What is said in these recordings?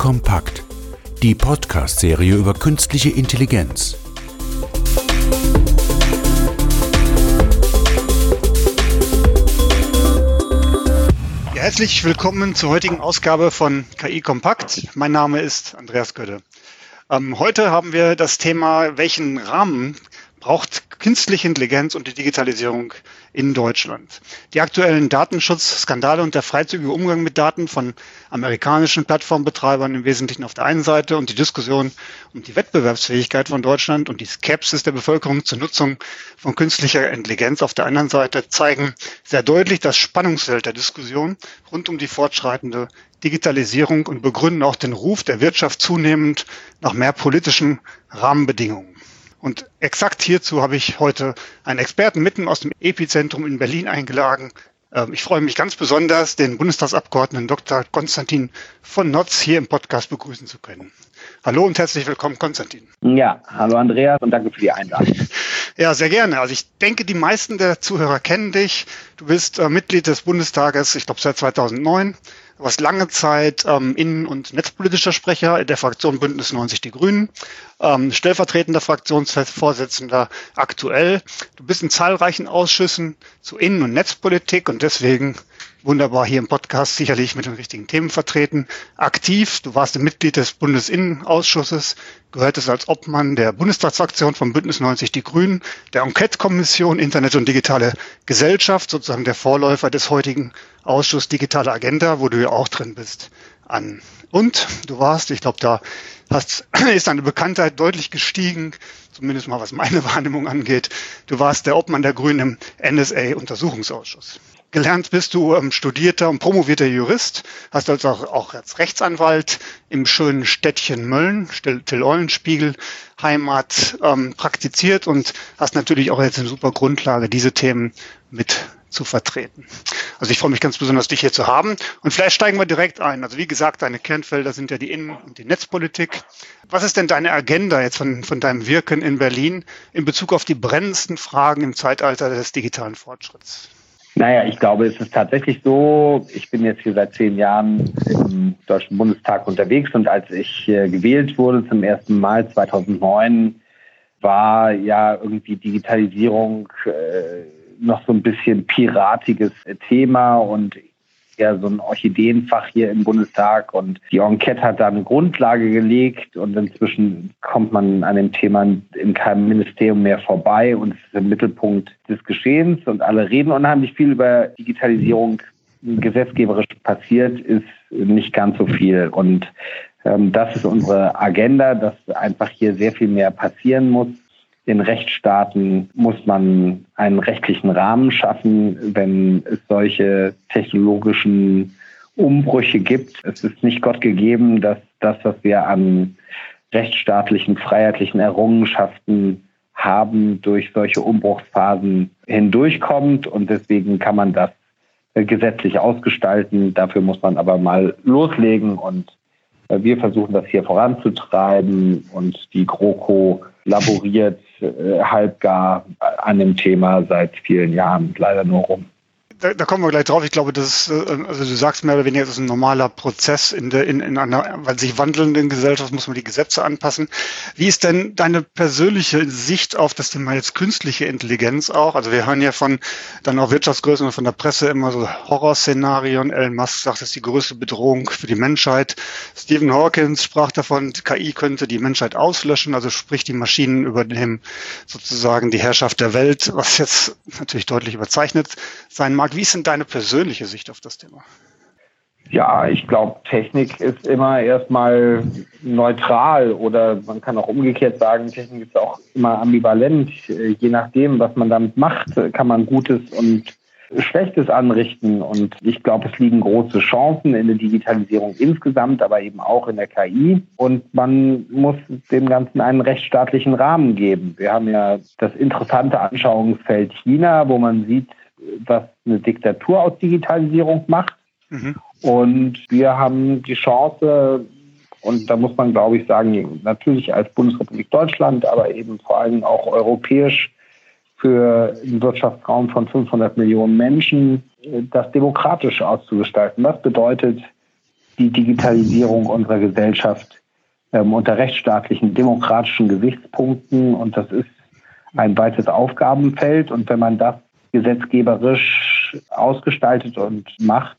Kompakt, die Podcast-Serie über künstliche Intelligenz. Herzlich willkommen zur heutigen Ausgabe von KI Kompakt. Mein Name ist Andreas Götte. Ähm, heute haben wir das Thema, welchen Rahmen braucht künstliche Intelligenz und die Digitalisierung in Deutschland. Die aktuellen Datenschutzskandale und der freizügige Umgang mit Daten von amerikanischen Plattformbetreibern im Wesentlichen auf der einen Seite und die Diskussion um die Wettbewerbsfähigkeit von Deutschland und die Skepsis der Bevölkerung zur Nutzung von künstlicher Intelligenz auf der anderen Seite zeigen sehr deutlich das Spannungsfeld der Diskussion rund um die fortschreitende Digitalisierung und begründen auch den Ruf der Wirtschaft zunehmend nach mehr politischen Rahmenbedingungen. Und exakt hierzu habe ich heute einen Experten mitten aus dem Epizentrum in Berlin eingeladen. Ähm, ich freue mich ganz besonders, den Bundestagsabgeordneten Dr. Konstantin von Notz hier im Podcast begrüßen zu können. Hallo und herzlich willkommen, Konstantin. Ja, hallo Andreas und danke für die Einladung. Ja, sehr gerne. Also ich denke, die meisten der Zuhörer kennen dich. Du bist äh, Mitglied des Bundestages, ich glaube seit 2009. Warst lange Zeit ähm, Innen- und Netzpolitischer Sprecher der Fraktion Bündnis 90 Die Grünen, ähm, stellvertretender Fraktionsvorsitzender aktuell. Du bist in zahlreichen Ausschüssen zu Innen- und Netzpolitik und deswegen wunderbar hier im Podcast sicherlich mit den richtigen Themen vertreten. Aktiv, du warst ein Mitglied des Bundesinnenausschusses, gehörtest als Obmann der Bundestagsfraktion von Bündnis 90 Die Grünen, der Enquete-Kommission Internet und digitale Gesellschaft, sozusagen der Vorläufer des heutigen Ausschuss Digitale Agenda, wo du ja auch drin bist, an. Und du warst, ich glaube, da hast, ist deine Bekanntheit deutlich gestiegen, zumindest mal was meine Wahrnehmung angeht. Du warst der Obmann der Grünen im NSA-Untersuchungsausschuss. Gelernt bist du ähm, studierter und promovierter Jurist, hast also auch, auch als Rechtsanwalt im schönen Städtchen Mölln, Till-Eulenspiegel, Heimat ähm, praktiziert und hast natürlich auch jetzt eine super Grundlage, diese Themen mit zu vertreten. Also ich freue mich ganz besonders, dich hier zu haben. Und vielleicht steigen wir direkt ein. Also wie gesagt, deine Kernfelder sind ja die Innen- und die Netzpolitik. Was ist denn deine Agenda jetzt von, von deinem Wirken in Berlin in Bezug auf die brennendsten Fragen im Zeitalter des digitalen Fortschritts? Naja, ich glaube, es ist tatsächlich so, ich bin jetzt hier seit zehn Jahren im Deutschen Bundestag unterwegs und als ich gewählt wurde zum ersten Mal 2009, war ja irgendwie Digitalisierung äh, noch so ein bisschen piratiges Thema und ja so ein Orchideenfach hier im Bundestag und die Enquete hat da eine Grundlage gelegt und inzwischen kommt man an dem Thema in keinem Ministerium mehr vorbei und es ist im Mittelpunkt des Geschehens und alle reden unheimlich viel über Digitalisierung. Gesetzgeberisch passiert ist nicht ganz so viel und ähm, das ist unsere Agenda, dass einfach hier sehr viel mehr passieren muss in Rechtsstaaten muss man einen rechtlichen Rahmen schaffen, wenn es solche technologischen Umbrüche gibt. Es ist nicht Gott gegeben, dass das, was wir an rechtsstaatlichen, freiheitlichen Errungenschaften haben, durch solche Umbruchsphasen hindurchkommt. Und deswegen kann man das gesetzlich ausgestalten. Dafür muss man aber mal loslegen. Und wir versuchen das hier voranzutreiben. Und die GroKo laboriert äh, halbgar an dem Thema seit vielen Jahren leider nur rum da, da kommen wir gleich drauf. Ich glaube, das ist, äh, also du sagst mehr oder weniger, das ist ein normaler Prozess in der, in, in einer, weil sich wandelnden Gesellschaft muss man die Gesetze anpassen. Wie ist denn deine persönliche Sicht auf das Thema jetzt künstliche Intelligenz auch? Also wir hören ja von dann auch Wirtschaftsgrößen und von der Presse immer so Horrorszenarien. Elon Musk sagt, das ist die größte Bedrohung für die Menschheit. Stephen Hawkins sprach davon, KI könnte die Menschheit auslöschen, also sprich die Maschinen übernehmen sozusagen die Herrschaft der Welt, was jetzt natürlich deutlich überzeichnet sein mag. Wie ist denn deine persönliche Sicht auf das Thema? Ja, ich glaube, Technik ist immer erstmal neutral oder man kann auch umgekehrt sagen, Technik ist auch immer ambivalent. Je nachdem, was man damit macht, kann man Gutes und Schlechtes anrichten. Und ich glaube, es liegen große Chancen in der Digitalisierung insgesamt, aber eben auch in der KI. Und man muss dem Ganzen einen rechtsstaatlichen Rahmen geben. Wir haben ja das interessante Anschauungsfeld China, wo man sieht, was eine Diktatur aus Digitalisierung macht. Mhm. Und wir haben die Chance, und da muss man, glaube ich, sagen, natürlich als Bundesrepublik Deutschland, aber eben vor allem auch europäisch für einen Wirtschaftsraum von 500 Millionen Menschen, das demokratisch auszugestalten. Das bedeutet, die Digitalisierung unserer Gesellschaft ähm, unter rechtsstaatlichen, demokratischen Gesichtspunkten. Und das ist ein weites Aufgabenfeld. Und wenn man das gesetzgeberisch ausgestaltet und macht,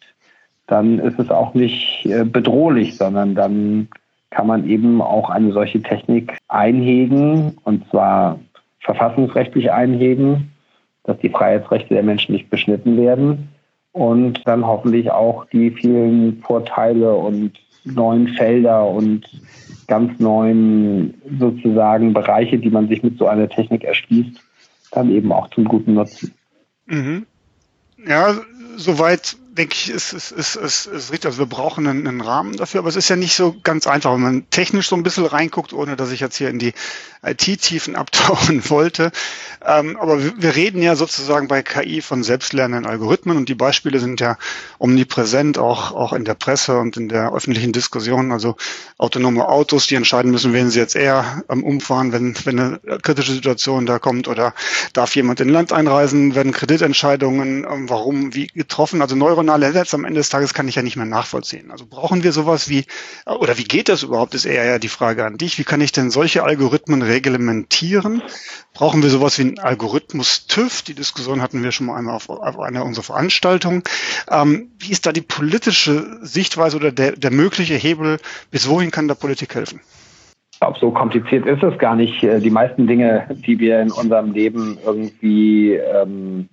dann ist es auch nicht äh, bedrohlich, sondern dann kann man eben auch eine solche Technik einhegen und zwar verfassungsrechtlich einhegen, dass die Freiheitsrechte der Menschen nicht beschnitten werden und dann hoffentlich auch die vielen Vorteile und neuen Felder und ganz neuen sozusagen Bereiche, die man sich mit so einer Technik erschließt, dann eben auch zum guten Nutzen. Mhm. Ja, soweit denke ich, ist, ist, ist, ist, ist richtig. Also wir brauchen einen, einen Rahmen dafür, aber es ist ja nicht so ganz einfach, wenn man technisch so ein bisschen reinguckt, ohne dass ich jetzt hier in die IT-Tiefen abtauchen wollte. Ähm, aber wir, wir reden ja sozusagen bei KI von selbstlernenden Algorithmen und die Beispiele sind ja omnipräsent, auch, auch in der Presse und in der öffentlichen Diskussion. Also autonome Autos, die entscheiden müssen, wen sie jetzt eher ähm, umfahren, wenn, wenn eine kritische Situation da kommt oder darf jemand in Land einreisen, werden Kreditentscheidungen, ähm, warum, wie getroffen. Also neuronale Netze am Ende des Tages kann ich ja nicht mehr nachvollziehen. Also brauchen wir sowas wie, oder wie geht das überhaupt, ist eher ja die Frage an dich. Wie kann ich denn solche Algorithmen reglementieren? Brauchen wir sowas wie einen Algorithmus TÜV? Die Diskussion hatten wir schon mal einmal auf, auf einer unserer Veranstaltungen. Ähm, wie ist da die politische Sichtweise oder der, der mögliche Hebel? Bis wohin kann da Politik helfen? Ich glaube, so kompliziert ist es gar nicht. Äh, die meisten Dinge, die wir in unserem Leben irgendwie ähm,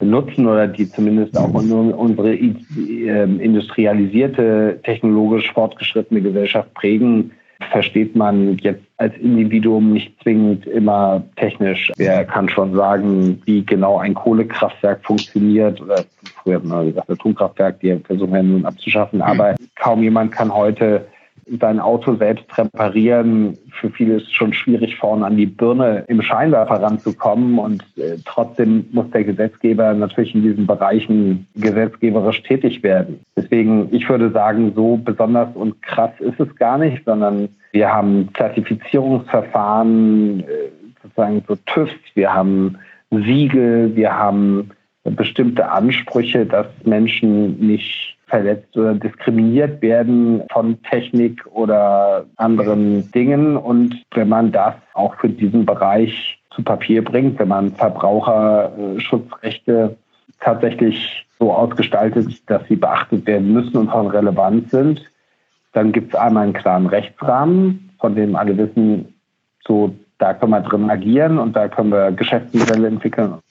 benutzen oder die zumindest auch unsere ähm, industrialisierte, technologisch fortgeschrittene Gesellschaft prägen, versteht man jetzt als Individuum nicht zwingend immer technisch. Wer kann schon sagen, wie genau ein Kohlekraftwerk funktioniert oder früher hat man gesagt, Atomkraftwerk, die versuchen ja nun abzuschaffen, mhm. aber kaum jemand kann heute sein Auto selbst reparieren. Für viele ist es schon schwierig, vorne an die Birne im Scheinwerfer ranzukommen. Und äh, trotzdem muss der Gesetzgeber natürlich in diesen Bereichen gesetzgeberisch tätig werden. Deswegen, ich würde sagen, so besonders und krass ist es gar nicht, sondern wir haben Zertifizierungsverfahren, äh, sozusagen so TÜVs, wir haben Siegel, wir haben bestimmte Ansprüche, dass Menschen nicht verletzt oder diskriminiert werden von Technik oder anderen Dingen. Und wenn man das auch für diesen Bereich zu Papier bringt, wenn man Verbraucherschutzrechte tatsächlich so ausgestaltet, dass sie beachtet werden müssen und von Relevanz sind, dann gibt es einmal einen klaren Rechtsrahmen, von dem alle wissen, so da können wir drin agieren und da können wir Geschäftsmodelle entwickeln und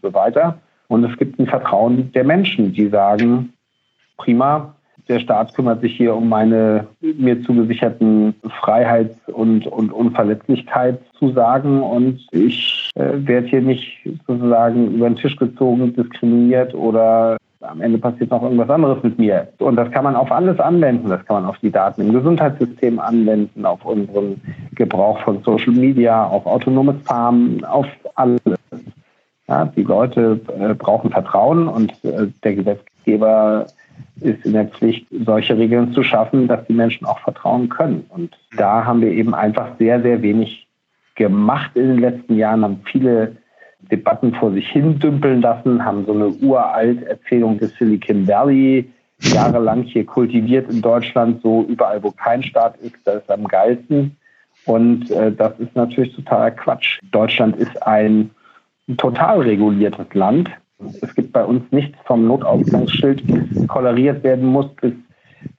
so weiter. Und es gibt ein Vertrauen der Menschen, die sagen, prima. Der Staat kümmert sich hier um meine mir zugesicherten Freiheits- und, und Unverletzlichkeitszusagen und ich äh, werde hier nicht sozusagen über den Tisch gezogen, diskriminiert oder am Ende passiert noch irgendwas anderes mit mir. Und das kann man auf alles anwenden. Das kann man auf die Daten im Gesundheitssystem anwenden, auf unseren Gebrauch von Social Media, auf autonomes Farmen, auf alles. Ja, die Leute äh, brauchen Vertrauen und äh, der Gesetzgeber ist in der Pflicht, solche Regeln zu schaffen, dass die Menschen auch vertrauen können. Und da haben wir eben einfach sehr, sehr wenig gemacht in den letzten Jahren, haben viele Debatten vor sich hin dümpeln lassen, haben so eine uralt Erzählung des Silicon Valley jahrelang hier kultiviert in Deutschland, so überall, wo kein Staat ist, da ist am geilsten. Und äh, das ist natürlich totaler Quatsch. Deutschland ist ein total reguliertes Land es gibt bei uns nichts vom Notausgangsschild, das koloriert werden muss, bis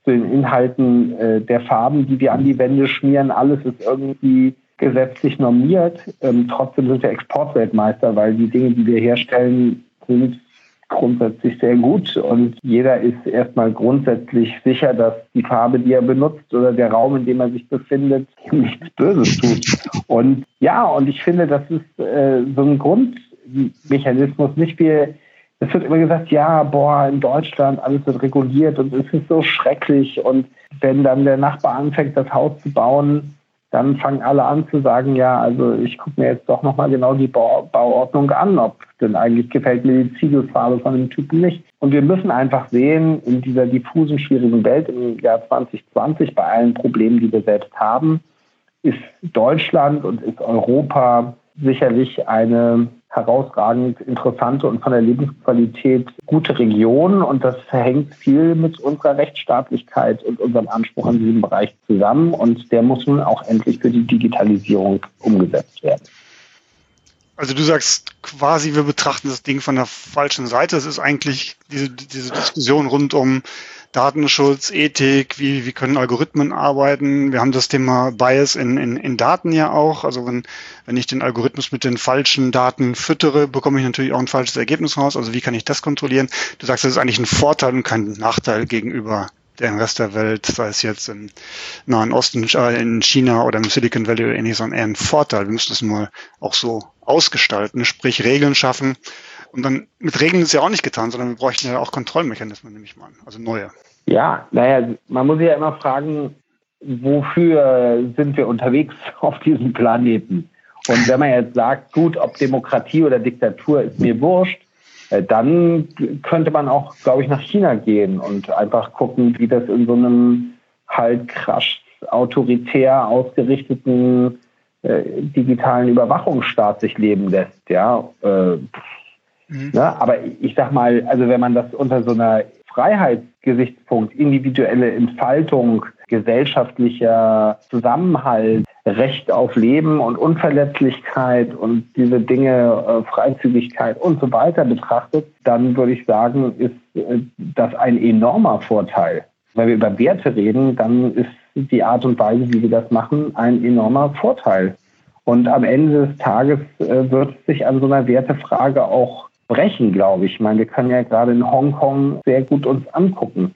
zu den Inhalten äh, der Farben, die wir an die Wände schmieren. Alles ist irgendwie gesetzlich normiert. Ähm, trotzdem sind wir Exportweltmeister, weil die Dinge, die wir herstellen, sind grundsätzlich sehr gut und jeder ist erstmal grundsätzlich sicher, dass die Farbe, die er benutzt oder der Raum, in dem er sich befindet, nichts Böses tut. Und ja, und ich finde, das ist äh, so ein Grund, Mechanismus. Nicht wie, es wird immer gesagt, ja, boah, in Deutschland alles wird reguliert und es ist so schrecklich. Und wenn dann der Nachbar anfängt, das Haus zu bauen, dann fangen alle an zu sagen, ja, also ich gucke mir jetzt doch nochmal genau die Bau Bauordnung an, ob denn eigentlich gefällt mir die Ziegelfarbe von dem Typen nicht. Und wir müssen einfach sehen, in dieser diffusen, schwierigen Welt im Jahr 2020, bei allen Problemen, die wir selbst haben, ist Deutschland und ist Europa sicherlich eine herausragend interessante und von der Lebensqualität gute Region und das hängt viel mit unserer Rechtsstaatlichkeit und unserem Anspruch an diesem Bereich zusammen und der muss nun auch endlich für die Digitalisierung umgesetzt werden. Also du sagst quasi, wir betrachten das Ding von der falschen Seite. Es ist eigentlich diese, diese Diskussion rund um Datenschutz, Ethik, wie, wie können Algorithmen arbeiten. Wir haben das Thema Bias in, in, in Daten ja auch. Also wenn, wenn ich den Algorithmus mit den falschen Daten füttere, bekomme ich natürlich auch ein falsches Ergebnis raus. Also wie kann ich das kontrollieren? Du sagst, das ist eigentlich ein Vorteil und kein Nachteil gegenüber dem Rest der Welt, sei es jetzt im Nahen Osten, äh, in China oder im Silicon Valley oder ähnliches, sondern eher ein Vorteil. Wir müssen das mal auch so ausgestalten, sprich Regeln schaffen, und dann mit Regeln ist ja auch nicht getan, sondern wir bräuchten ja auch Kontrollmechanismen, nehme ich mal an, also neue. Ja, naja, man muss ja immer fragen, wofür sind wir unterwegs auf diesem Planeten? Und wenn man jetzt sagt, gut, ob Demokratie oder Diktatur ist mir wurscht, äh, dann könnte man auch, glaube ich, nach China gehen und einfach gucken, wie das in so einem halt krass autoritär ausgerichteten äh, digitalen Überwachungsstaat sich leben lässt. Ja, äh, Mhm. Ne? Aber ich sag mal, also wenn man das unter so einer Freiheitsgesichtspunkt, individuelle Entfaltung, gesellschaftlicher Zusammenhalt, Recht auf Leben und Unverletzlichkeit und diese Dinge, äh, Freizügigkeit und so weiter betrachtet, dann würde ich sagen, ist äh, das ein enormer Vorteil. Wenn wir über Werte reden, dann ist die Art und Weise, wie wir das machen, ein enormer Vorteil. Und am Ende des Tages äh, wird sich an so einer Wertefrage auch brechen, glaube ich. Ich meine, wir können ja gerade in Hongkong sehr gut uns angucken.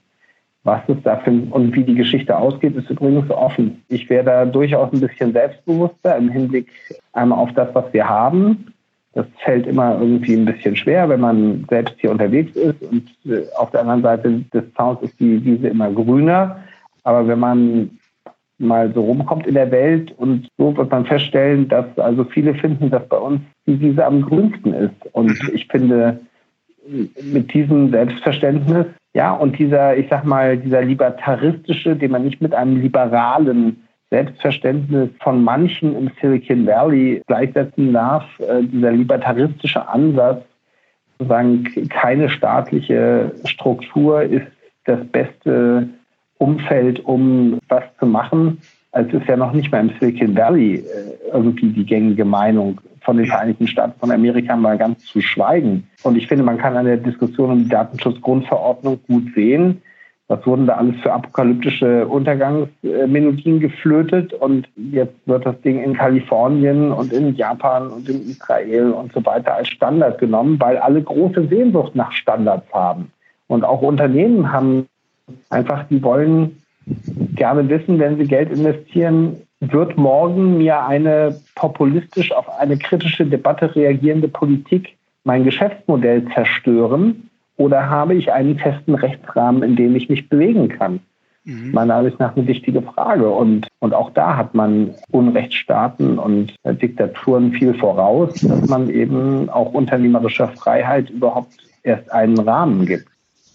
Was es da für, und wie die Geschichte ausgeht, ist übrigens offen. Ich wäre da durchaus ein bisschen selbstbewusster im Hinblick einmal auf das, was wir haben. Das fällt immer irgendwie ein bisschen schwer, wenn man selbst hier unterwegs ist. Und äh, auf der anderen Seite des Zauns ist die Wiese immer grüner. Aber wenn man mal so rumkommt in der Welt und so wird man feststellen, dass also viele finden, dass bei uns die Wiese am grünsten ist. Und mhm. ich finde, mit diesem Selbstverständnis, ja, und dieser, ich sag mal, dieser libertaristische, den man nicht mit einem liberalen Selbstverständnis von manchen im Silicon Valley gleichsetzen darf, äh, dieser libertaristische Ansatz, sozusagen keine staatliche Struktur ist das beste Umfeld, um was zu machen. Also es ist ja noch nicht mal im Silicon Valley äh, irgendwie die gängige Meinung von den Vereinigten Staaten von Amerika mal ganz zu schweigen. Und ich finde, man kann an der Diskussion um die Datenschutzgrundverordnung gut sehen, was wurden da alles für apokalyptische Untergangsmelodien geflötet und jetzt wird das Ding in Kalifornien und in Japan und in Israel und so weiter als Standard genommen, weil alle große Sehnsucht nach Standards haben. Und auch Unternehmen haben Einfach, die wollen gerne wissen, wenn sie Geld investieren, wird morgen mir eine populistisch auf eine kritische Debatte reagierende Politik mein Geschäftsmodell zerstören oder habe ich einen festen Rechtsrahmen, in dem ich mich bewegen kann? Mhm. Meiner Ansicht nach eine wichtige Frage. Und, und auch da hat man Unrechtsstaaten und Diktaturen viel voraus, dass man eben auch unternehmerischer Freiheit überhaupt erst einen Rahmen gibt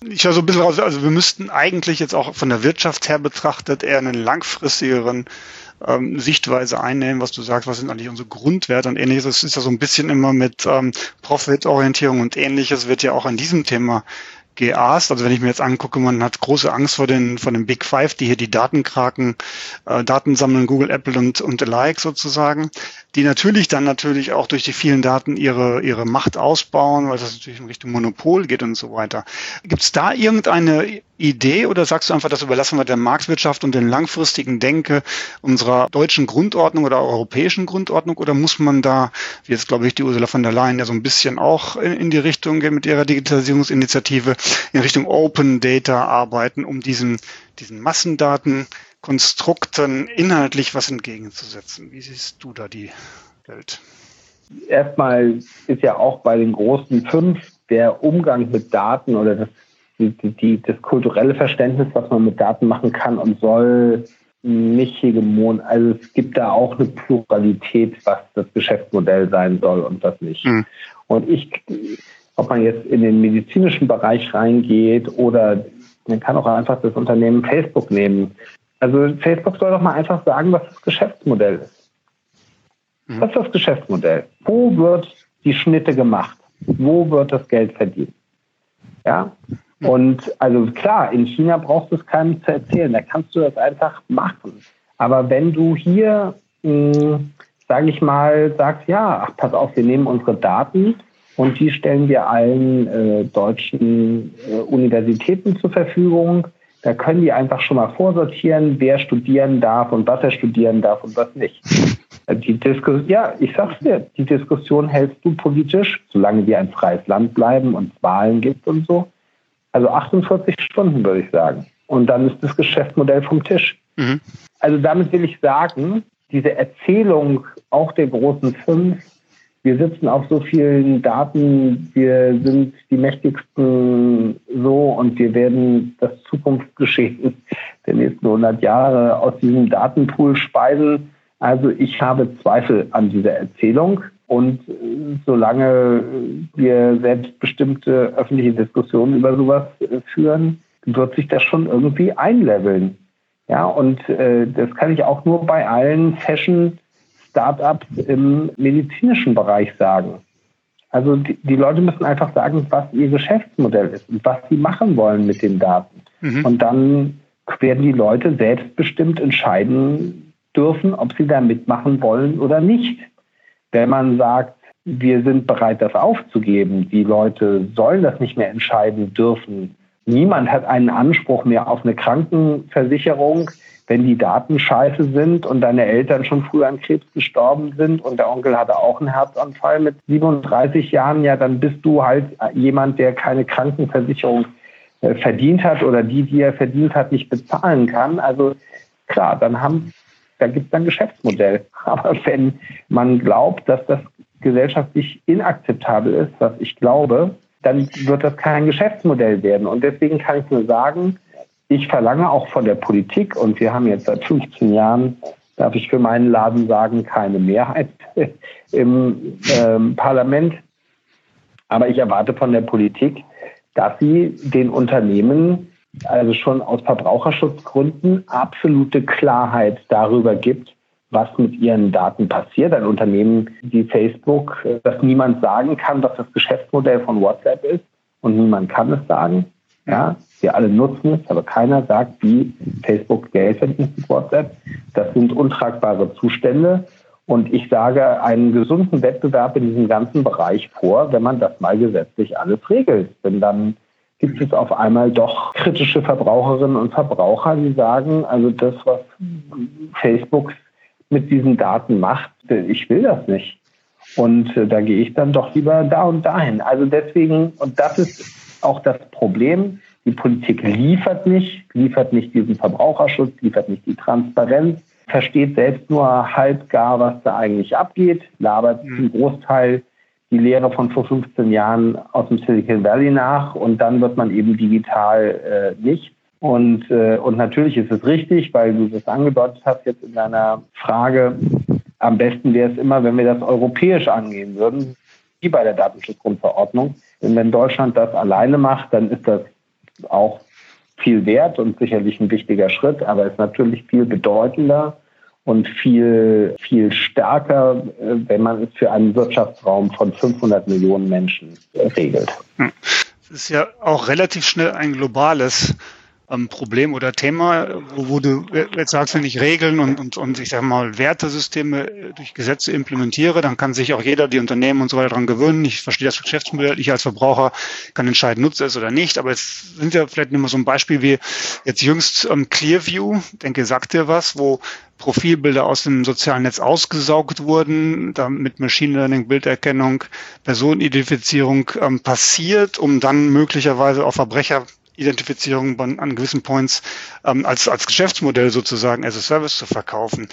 ich höre so ein bisschen raus, also wir müssten eigentlich jetzt auch von der Wirtschaft her betrachtet eher einen langfristigeren ähm, Sichtweise einnehmen, was du sagst, was sind eigentlich unsere Grundwerte und ähnliches. Es ist ja so ein bisschen immer mit ähm, Profitorientierung und ähnliches wird ja auch an diesem Thema geaßt. Also wenn ich mir jetzt angucke, man hat große Angst vor den, vor den Big Five, die hier die Datenkraken, äh, Daten sammeln, Google, Apple und, und alike sozusagen die natürlich dann natürlich auch durch die vielen Daten ihre, ihre Macht ausbauen, weil das natürlich in Richtung Monopol geht und so weiter. Gibt es da irgendeine Idee oder sagst du einfach, das überlassen wir der Marktwirtschaft und den langfristigen Denke unserer deutschen Grundordnung oder europäischen Grundordnung oder muss man da, wie jetzt glaube ich die Ursula von der Leyen ja so ein bisschen auch in die Richtung gehen mit ihrer Digitalisierungsinitiative, in Richtung Open Data arbeiten, um diesen, diesen Massendaten Konstrukten inhaltlich was entgegenzusetzen. Wie siehst du da die Welt? Erstmal ist ja auch bei den großen fünf der Umgang mit Daten oder das, die, die, das kulturelle Verständnis, was man mit Daten machen kann und soll, nicht hegemon. Also es gibt da auch eine Pluralität, was das Geschäftsmodell sein soll und was nicht. Mhm. Und ich, ob man jetzt in den medizinischen Bereich reingeht oder man kann auch einfach das Unternehmen Facebook nehmen. Also Facebook soll doch mal einfach sagen, was das Geschäftsmodell ist. Mhm. Das ist das Geschäftsmodell. Wo wird die Schnitte gemacht? Wo wird das Geld verdient? Ja. Und also klar, in China brauchst du es keinem zu erzählen. Da kannst du das einfach machen. Aber wenn du hier, hm, sage ich mal, sagst, ja, ach, pass auf, wir nehmen unsere Daten und die stellen wir allen äh, deutschen äh, Universitäten zur Verfügung. Da können die einfach schon mal vorsortieren, wer studieren darf und was er studieren darf und was nicht. Äh, die Diskussion, ja, ich sag's dir, die Diskussion hältst du politisch, solange wir ein freies Land bleiben und Wahlen gibt und so. Also 48 Stunden, würde ich sagen. Und dann ist das Geschäftsmodell vom Tisch. Mhm. Also damit will ich sagen, diese Erzählung auch der großen fünf, wir sitzen auf so vielen Daten, wir sind die mächtigsten so und wir werden das Zukunftsgeschehen der nächsten 100 Jahre aus diesem Datenpool speisen. Also ich habe Zweifel an dieser Erzählung. Und solange wir selbstbestimmte öffentliche Diskussionen über sowas führen, wird sich das schon irgendwie einleveln. Ja, und äh, das kann ich auch nur bei allen Fashion-Startups im medizinischen Bereich sagen. Also die, die, Leute müssen einfach sagen, was ihr Geschäftsmodell ist und was sie machen wollen mit den Daten. Mhm. Und dann werden die Leute selbstbestimmt entscheiden dürfen, ob sie da mitmachen wollen oder nicht. Wenn man sagt, wir sind bereit, das aufzugeben, die Leute sollen das nicht mehr entscheiden dürfen, Niemand hat einen Anspruch mehr auf eine Krankenversicherung, wenn die Daten scheiße sind und deine Eltern schon früh an Krebs gestorben sind und der Onkel hatte auch einen Herzanfall mit 37 Jahren, ja, dann bist du halt jemand, der keine Krankenversicherung äh, verdient hat oder die, die er verdient hat, nicht bezahlen kann. Also klar, dann haben, da gibt es ein Geschäftsmodell. Aber wenn man glaubt, dass das gesellschaftlich inakzeptabel ist, was ich glaube, dann wird das kein Geschäftsmodell werden. Und deswegen kann ich nur sagen, ich verlange auch von der Politik, und wir haben jetzt seit 15 Jahren, darf ich für meinen Laden sagen, keine Mehrheit im ähm, Parlament. Aber ich erwarte von der Politik, dass sie den Unternehmen also schon aus Verbraucherschutzgründen absolute Klarheit darüber gibt, was mit ihren Daten passiert. Ein Unternehmen wie Facebook, äh, das niemand sagen kann, was das Geschäftsmodell von WhatsApp ist und niemand kann es sagen. Ja, wir alle nutzen es, aber keiner sagt, wie Facebook Geld verdient mit WhatsApp. Das sind untragbare Zustände. Und ich sage einen gesunden Wettbewerb in diesem ganzen Bereich vor, wenn man das mal gesetzlich alles regelt. Denn dann gibt es auf einmal doch kritische Verbraucherinnen und Verbraucher, die sagen, also das, was Facebook mit diesen Daten macht. Ich will das nicht. Und äh, da gehe ich dann doch lieber da und dahin. Also deswegen, und das ist auch das Problem, die Politik liefert nicht, liefert nicht diesen Verbraucherschutz, liefert nicht die Transparenz, versteht selbst nur halb gar, was da eigentlich abgeht, labert mhm. zum Großteil die Lehre von vor 15 Jahren aus dem Silicon Valley nach und dann wird man eben digital äh, nicht. Und, äh, und natürlich ist es richtig, weil du das angedeutet hast jetzt in deiner Frage, am besten wäre es immer, wenn wir das europäisch angehen würden, wie bei der Datenschutzgrundverordnung. Denn wenn Deutschland das alleine macht, dann ist das auch viel wert und sicherlich ein wichtiger Schritt, aber ist natürlich viel bedeutender und viel, viel stärker, äh, wenn man es für einen Wirtschaftsraum von 500 Millionen Menschen regelt. Es ist ja auch relativ schnell ein globales ähm, Problem oder Thema, wo, wo du jetzt sagst, wenn ich Regeln und, und, und ich sage mal Wertesysteme äh, durch Gesetze implementiere, dann kann sich auch jeder, die Unternehmen und so weiter daran gewöhnen. Ich verstehe das Geschäftsmodell, ich als Verbraucher kann entscheiden, nutze es oder nicht. Aber jetzt sind ja vielleicht nur so ein Beispiel wie jetzt jüngst ähm, Clearview, denke, sagt dir was, wo Profilbilder aus dem sozialen Netz ausgesaugt wurden, damit Machine Learning, Bilderkennung, Personenidentifizierung ähm, passiert, um dann möglicherweise auch Verbrecher Identifizierung an gewissen Points ähm, als, als Geschäftsmodell sozusagen as a Service zu verkaufen.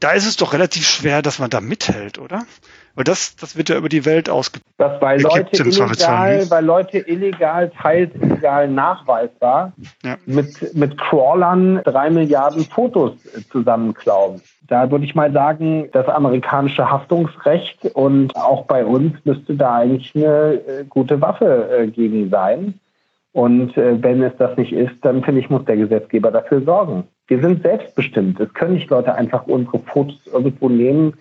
Da ist es doch relativ schwer, dass man da mithält, oder? Weil das, das wird ja über die Welt ausgegeben. Das bei Leute illegal, bei Leute illegal, teils illegal nachweisbar, ja. mit, mit Crawlern drei Milliarden Fotos zusammenklauen. Da würde ich mal sagen, das amerikanische Haftungsrecht und auch bei uns müsste da eigentlich eine äh, gute Waffe äh, gegen sein. Und äh, wenn es das nicht ist, dann finde ich, muss der Gesetzgeber dafür sorgen. Wir sind selbstbestimmt. Es können nicht Leute einfach unsere Fotos irgendwo nehmen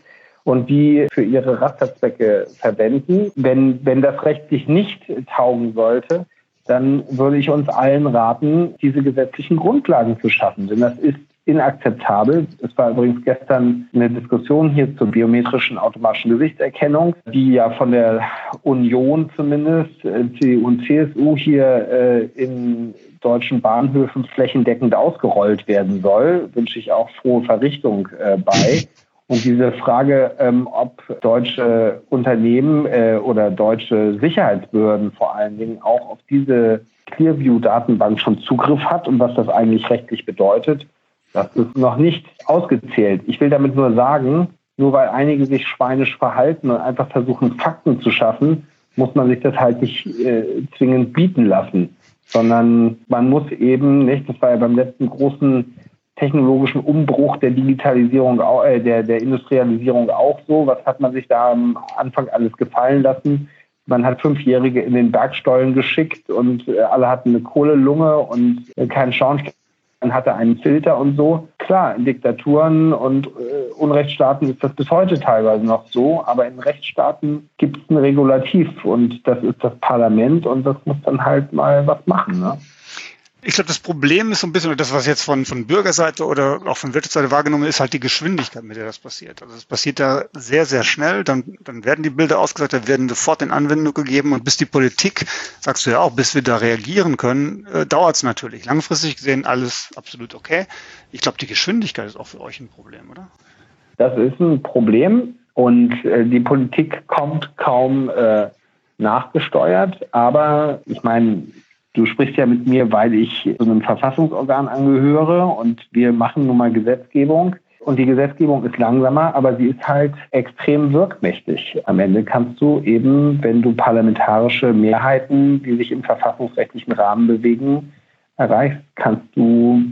und die für ihre Rasterzwecke verwenden. Wenn, wenn das rechtlich nicht taugen sollte, dann würde ich uns allen raten, diese gesetzlichen Grundlagen zu schaffen. Denn das ist inakzeptabel. Es war übrigens gestern eine Diskussion hier zur biometrischen automatischen Gesichtserkennung, die ja von der Union zumindest, äh, CDU und CSU hier äh, in deutschen Bahnhöfen flächendeckend ausgerollt werden soll. Wünsche ich auch frohe Verrichtung äh, bei. Und diese Frage, ähm, ob deutsche Unternehmen äh, oder deutsche Sicherheitsbehörden vor allen Dingen auch auf diese Clearview-Datenbank schon Zugriff hat und was das eigentlich rechtlich bedeutet, das ist noch nicht ausgezählt. Ich will damit nur sagen, nur weil einige sich schweinisch verhalten und einfach versuchen, Fakten zu schaffen, muss man sich das halt nicht äh, zwingend bieten lassen, sondern man muss eben nicht, das war ja beim letzten großen technologischen Umbruch der Digitalisierung, äh, der, der Industrialisierung auch so. Was hat man sich da am Anfang alles gefallen lassen? Man hat Fünfjährige in den Bergstollen geschickt und äh, alle hatten eine Kohlelunge und äh, keinen Schornstein man hatte einen Filter und so. Klar, in Diktaturen und äh, Unrechtsstaaten ist das bis heute teilweise noch so, aber in Rechtsstaaten gibt es ein Regulativ und das ist das Parlament und das muss dann halt mal was machen. Ne? Ich glaube, das Problem ist so ein bisschen, das, was jetzt von, von Bürgerseite oder auch von Wirtschaftsseite wahrgenommen ist, halt die Geschwindigkeit, mit der das passiert. Also es passiert da sehr, sehr schnell, dann, dann werden die Bilder ausgesagt, dann werden sofort in Anwendung gegeben und bis die Politik, sagst du ja auch, bis wir da reagieren können, äh, dauert es natürlich. Langfristig gesehen alles absolut okay. Ich glaube, die Geschwindigkeit ist auch für euch ein Problem, oder? Das ist ein Problem und äh, die Politik kommt kaum äh, nachgesteuert, aber ich meine, Du sprichst ja mit mir, weil ich so einem Verfassungsorgan angehöre und wir machen nun mal Gesetzgebung. Und die Gesetzgebung ist langsamer, aber sie ist halt extrem wirkmächtig. Am Ende kannst du eben, wenn du parlamentarische Mehrheiten, die sich im verfassungsrechtlichen Rahmen bewegen, erreichst, kannst du,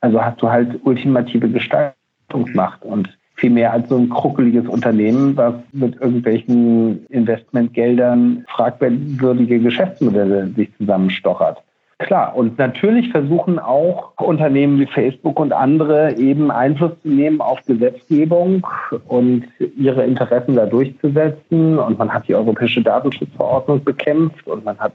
also hast du halt ultimative Gestaltungsmacht. Und viel mehr als so ein kruckeliges Unternehmen, was mit irgendwelchen Investmentgeldern fragwürdige Geschäftsmodelle sich zusammenstochert. Klar, und natürlich versuchen auch Unternehmen wie Facebook und andere eben Einfluss zu nehmen auf Gesetzgebung und ihre Interessen da durchzusetzen. Und man hat die Europäische Datenschutzverordnung bekämpft und man hat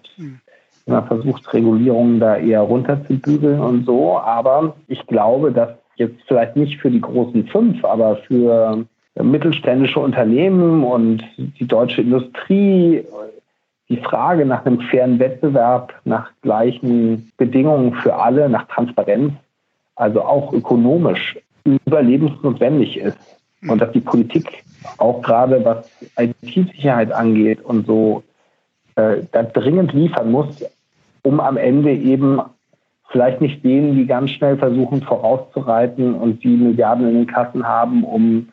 immer versucht, Regulierungen da eher runterzubügeln und so. Aber ich glaube, dass jetzt vielleicht nicht für die großen fünf, aber für mittelständische Unternehmen und die deutsche Industrie die Frage nach einem fairen Wettbewerb, nach gleichen Bedingungen für alle, nach Transparenz, also auch ökonomisch überlebensnotwendig ist. Und dass die Politik auch gerade was IT-Sicherheit angeht und so äh, da dringend liefern muss, um am Ende eben vielleicht nicht denen, die ganz schnell versuchen vorauszureiten und die Milliarden in den Kassen haben, um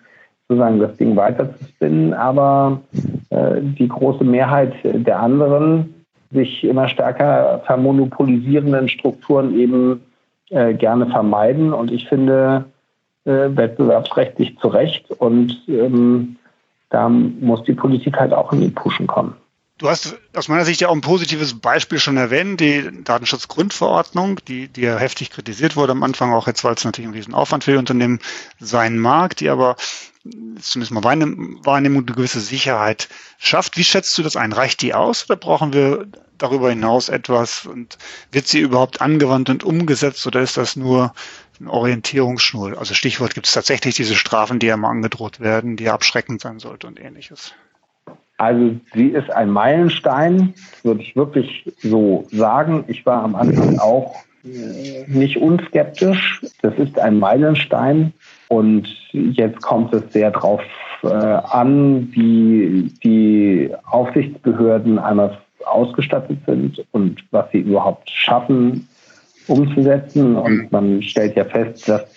sozusagen das Ding weiterzuspinnen, aber äh, die große Mehrheit der anderen sich immer stärker vermonopolisierenden Strukturen eben äh, gerne vermeiden. Und ich finde äh, wettbewerbsrechtlich zu Recht und ähm, da muss die Politik halt auch in die Puschen kommen. Du hast aus meiner Sicht ja auch ein positives Beispiel schon erwähnt, die Datenschutzgrundverordnung, die, die ja heftig kritisiert wurde am Anfang, auch jetzt, weil es natürlich ein Riesenaufwand für die Unternehmen sein mag, die aber zumindest mal Wahrnehmung eine gewisse Sicherheit schafft. Wie schätzt du das ein? Reicht die aus oder brauchen wir darüber hinaus etwas? Und wird sie überhaupt angewandt und umgesetzt oder ist das nur eine Orientierungsschnur? Also Stichwort gibt es tatsächlich diese Strafen, die ja mal angedroht werden, die abschreckend sein sollte und ähnliches. Also sie ist ein Meilenstein, würde ich wirklich so sagen. Ich war am Anfang auch nicht unskeptisch. Das ist ein Meilenstein und jetzt kommt es sehr darauf äh, an, wie die Aufsichtsbehörden einmal ausgestattet sind und was sie überhaupt schaffen umzusetzen. Und man stellt ja fest, dass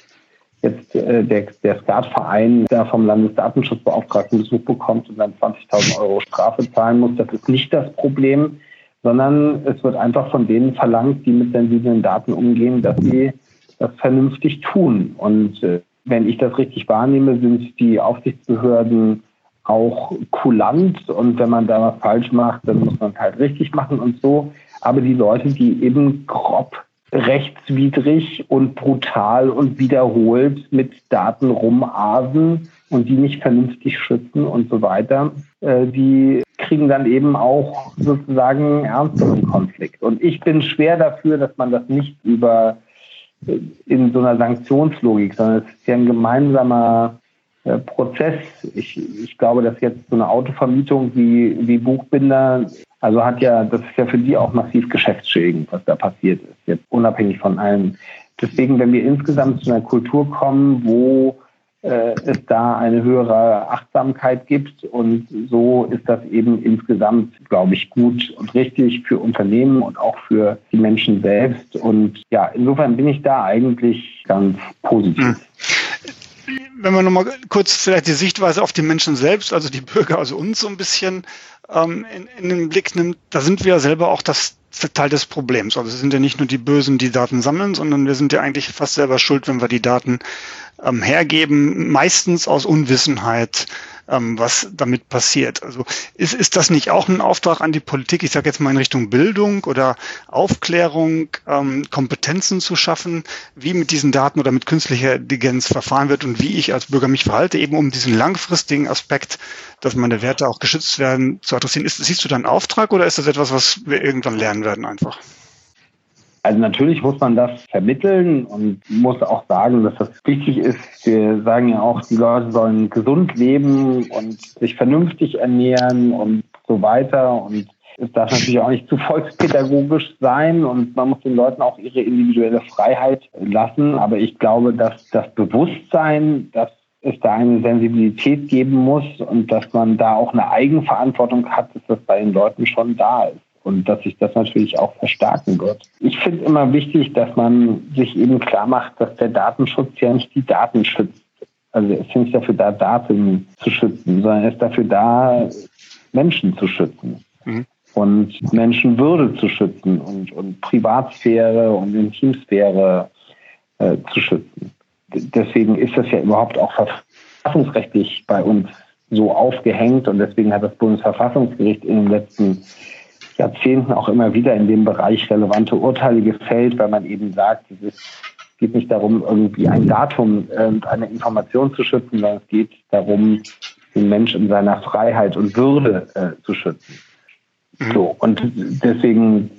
jetzt äh, der, der Skatverein, der vom Landesdatenschutzbeauftragten Besuch bekommt und dann 20.000 Euro Strafe zahlen muss, das ist nicht das Problem, sondern es wird einfach von denen verlangt, die mit sensiblen Daten umgehen, dass sie das vernünftig tun. Und äh, wenn ich das richtig wahrnehme, sind die Aufsichtsbehörden auch kulant und wenn man da was falsch macht, dann muss man es halt richtig machen und so. Aber die Leute, die eben grob rechtswidrig und brutal und wiederholt mit Daten rumasen und die nicht vernünftig schützen und so weiter, äh, die kriegen dann eben auch sozusagen ernsteren Konflikt. Und ich bin schwer dafür, dass man das nicht über äh, in so einer Sanktionslogik, sondern es ist ja ein gemeinsamer äh, Prozess. Ich, ich glaube, dass jetzt so eine Autovermietung wie, wie Buchbinder, also hat ja, das ist ja für die auch massiv geschäftsschädigend, was da passiert ist, jetzt unabhängig von allem. Deswegen, wenn wir insgesamt zu einer Kultur kommen, wo äh, es da eine höhere Achtsamkeit gibt. Und so ist das eben insgesamt, glaube ich, gut und richtig für Unternehmen und auch für die Menschen selbst. Und ja, insofern bin ich da eigentlich ganz positiv. Hm wenn man nochmal kurz vielleicht die Sichtweise auf die Menschen selbst, also die Bürger, also uns so ein bisschen ähm, in, in den Blick nimmt, da sind wir ja selber auch das Teil des Problems. Also es sind ja nicht nur die Bösen, die Daten sammeln, sondern wir sind ja eigentlich fast selber schuld, wenn wir die Daten ähm, hergeben, meistens aus Unwissenheit ähm, was damit passiert. Also ist, ist das nicht auch ein Auftrag an die Politik, ich sage jetzt mal in Richtung Bildung oder Aufklärung, ähm, Kompetenzen zu schaffen, wie mit diesen Daten oder mit künstlicher Intelligenz verfahren wird und wie ich als Bürger mich verhalte, eben um diesen langfristigen Aspekt, dass meine Werte auch geschützt werden, zu adressieren. Ist, siehst du da einen Auftrag oder ist das etwas, was wir irgendwann lernen werden einfach? Also natürlich muss man das vermitteln und muss auch sagen, dass das wichtig ist. Wir sagen ja auch, die Leute sollen gesund leben und sich vernünftig ernähren und so weiter. Und es darf natürlich auch nicht zu volkspädagogisch sein und man muss den Leuten auch ihre individuelle Freiheit lassen. Aber ich glaube, dass das Bewusstsein, dass es da eine Sensibilität geben muss und dass man da auch eine Eigenverantwortung hat, dass das bei den Leuten schon da ist und dass sich das natürlich auch verstärken wird. Ich finde immer wichtig, dass man sich eben klar macht, dass der Datenschutz ja nicht die Daten schützt. Also er ist nicht dafür da, Daten zu schützen, sondern er ist dafür da, Menschen zu schützen. Mhm. Und Menschenwürde zu schützen und, und Privatsphäre und Intimsphäre äh, zu schützen. Deswegen ist das ja überhaupt auch verfassungsrechtlich bei uns so aufgehängt und deswegen hat das Bundesverfassungsgericht in den letzten Jahrzehnten auch immer wieder in dem Bereich relevante Urteile gefällt, weil man eben sagt, es geht nicht darum, irgendwie ein Datum und eine Information zu schützen, sondern es geht darum, den Mensch in seiner Freiheit und Würde äh, zu schützen. Mhm. So, und deswegen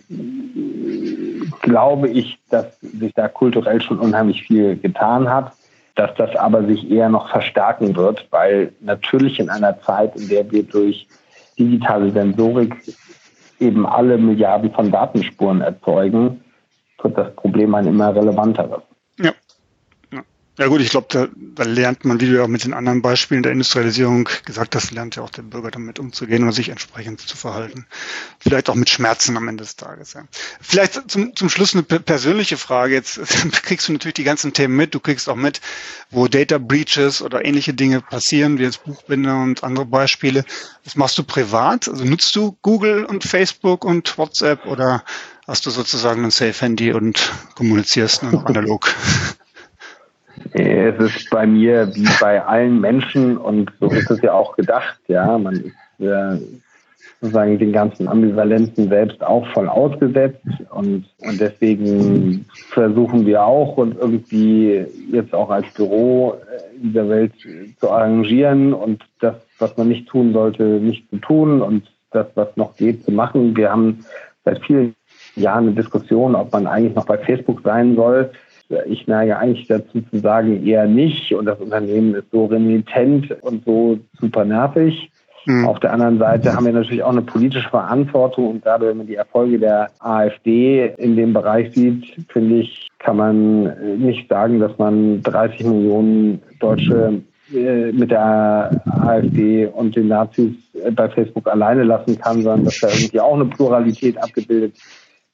glaube ich, dass sich da kulturell schon unheimlich viel getan hat, dass das aber sich eher noch verstärken wird, weil natürlich in einer Zeit, in der wir durch digitale Sensorik eben alle Milliarden von Datenspuren erzeugen, wird das Problem ein immer relevanteres. Ja. Ja gut, ich glaube, da, da lernt man, wie du ja auch mit den anderen Beispielen der Industrialisierung gesagt hast, lernt ja auch der Bürger damit umzugehen und sich entsprechend zu verhalten. Vielleicht auch mit Schmerzen am Ende des Tages. Ja. Vielleicht zum, zum Schluss eine persönliche Frage. Jetzt kriegst du natürlich die ganzen Themen mit. Du kriegst auch mit, wo Data Breaches oder ähnliche Dinge passieren, wie jetzt Buchbinder und andere Beispiele. Was machst du privat? Also nutzt du Google und Facebook und WhatsApp oder hast du sozusagen ein Safe-Handy und kommunizierst nur noch analog? Es ist bei mir wie bei allen Menschen und so ist es ja auch gedacht. Ja, man ist äh, sozusagen den ganzen Ambivalenzen selbst auch voll ausgesetzt und, und deswegen versuchen wir auch und irgendwie jetzt auch als Büro in dieser Welt zu arrangieren und das, was man nicht tun sollte, nicht zu tun und das, was noch geht, zu machen. Wir haben seit vielen Jahren eine Diskussion, ob man eigentlich noch bei Facebook sein soll ich neige eigentlich dazu zu sagen, eher nicht. Und das Unternehmen ist so renitent und so super nervig. Mhm. Auf der anderen Seite haben wir natürlich auch eine politische Verantwortung und gerade wenn man die Erfolge der AfD in dem Bereich sieht, finde ich, kann man nicht sagen, dass man 30 Millionen Deutsche äh, mit der AfD und den Nazis bei Facebook alleine lassen kann, sondern dass da irgendwie auch eine Pluralität abgebildet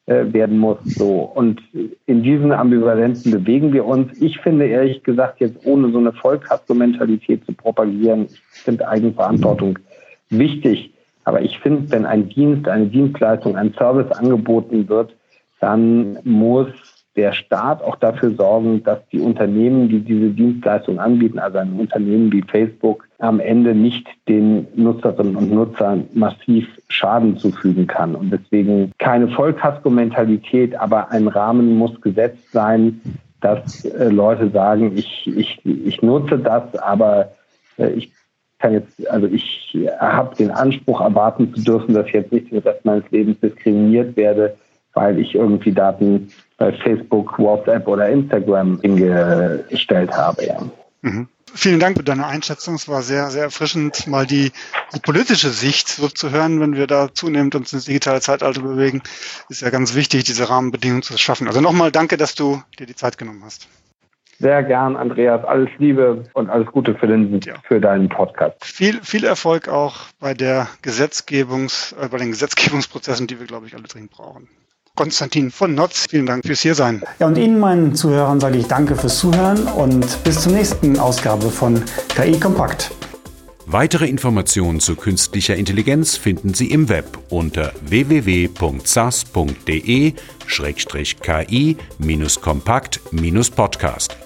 äh, werden muss. So. Und in diesen Ambivalenzen bewegen wir uns. Ich finde ehrlich gesagt jetzt ohne so eine Vollkasko-Mentalität zu propagieren, finde Eigenverantwortung wichtig. Aber ich finde, wenn ein Dienst, eine Dienstleistung, ein Service angeboten wird, dann muss der Staat auch dafür sorgen, dass die Unternehmen, die diese Dienstleistung anbieten, also ein Unternehmen wie Facebook, am Ende nicht den Nutzerinnen und Nutzern massiv Schaden zufügen kann. Und deswegen keine Vollkasko-Mentalität, aber ein Rahmen muss gesetzt sein, dass äh, Leute sagen, ich, ich, ich nutze das, aber äh, ich kann jetzt, also ich habe den Anspruch erwarten zu dürfen, dass ich jetzt nicht den Rest meines Lebens diskriminiert werde, weil ich irgendwie Daten bei Facebook, WhatsApp oder Instagram hingestellt habe. Ja. Mhm. Vielen Dank für deine Einschätzung. Es war sehr, sehr erfrischend, mal die, die politische Sicht so zu hören, wenn wir da zunehmend uns ins digitale Zeitalter bewegen. Ist ja ganz wichtig, diese Rahmenbedingungen zu schaffen. Also nochmal danke, dass du dir die Zeit genommen hast. Sehr gern, Andreas. Alles Liebe und alles Gute für, den, ja. für deinen Podcast. Viel, viel Erfolg auch bei der Gesetzgebungs, äh, bei den Gesetzgebungsprozessen, die wir, glaube ich, alle dringend brauchen. Konstantin von Notz, vielen Dank fürs Hiersein. Ja, und Ihnen, meinen Zuhörern, sage ich danke fürs Zuhören und bis zur nächsten Ausgabe von KI Kompakt. Weitere Informationen zu künstlicher Intelligenz finden Sie im Web unter www.sas.de-ki-kompakt-podcast.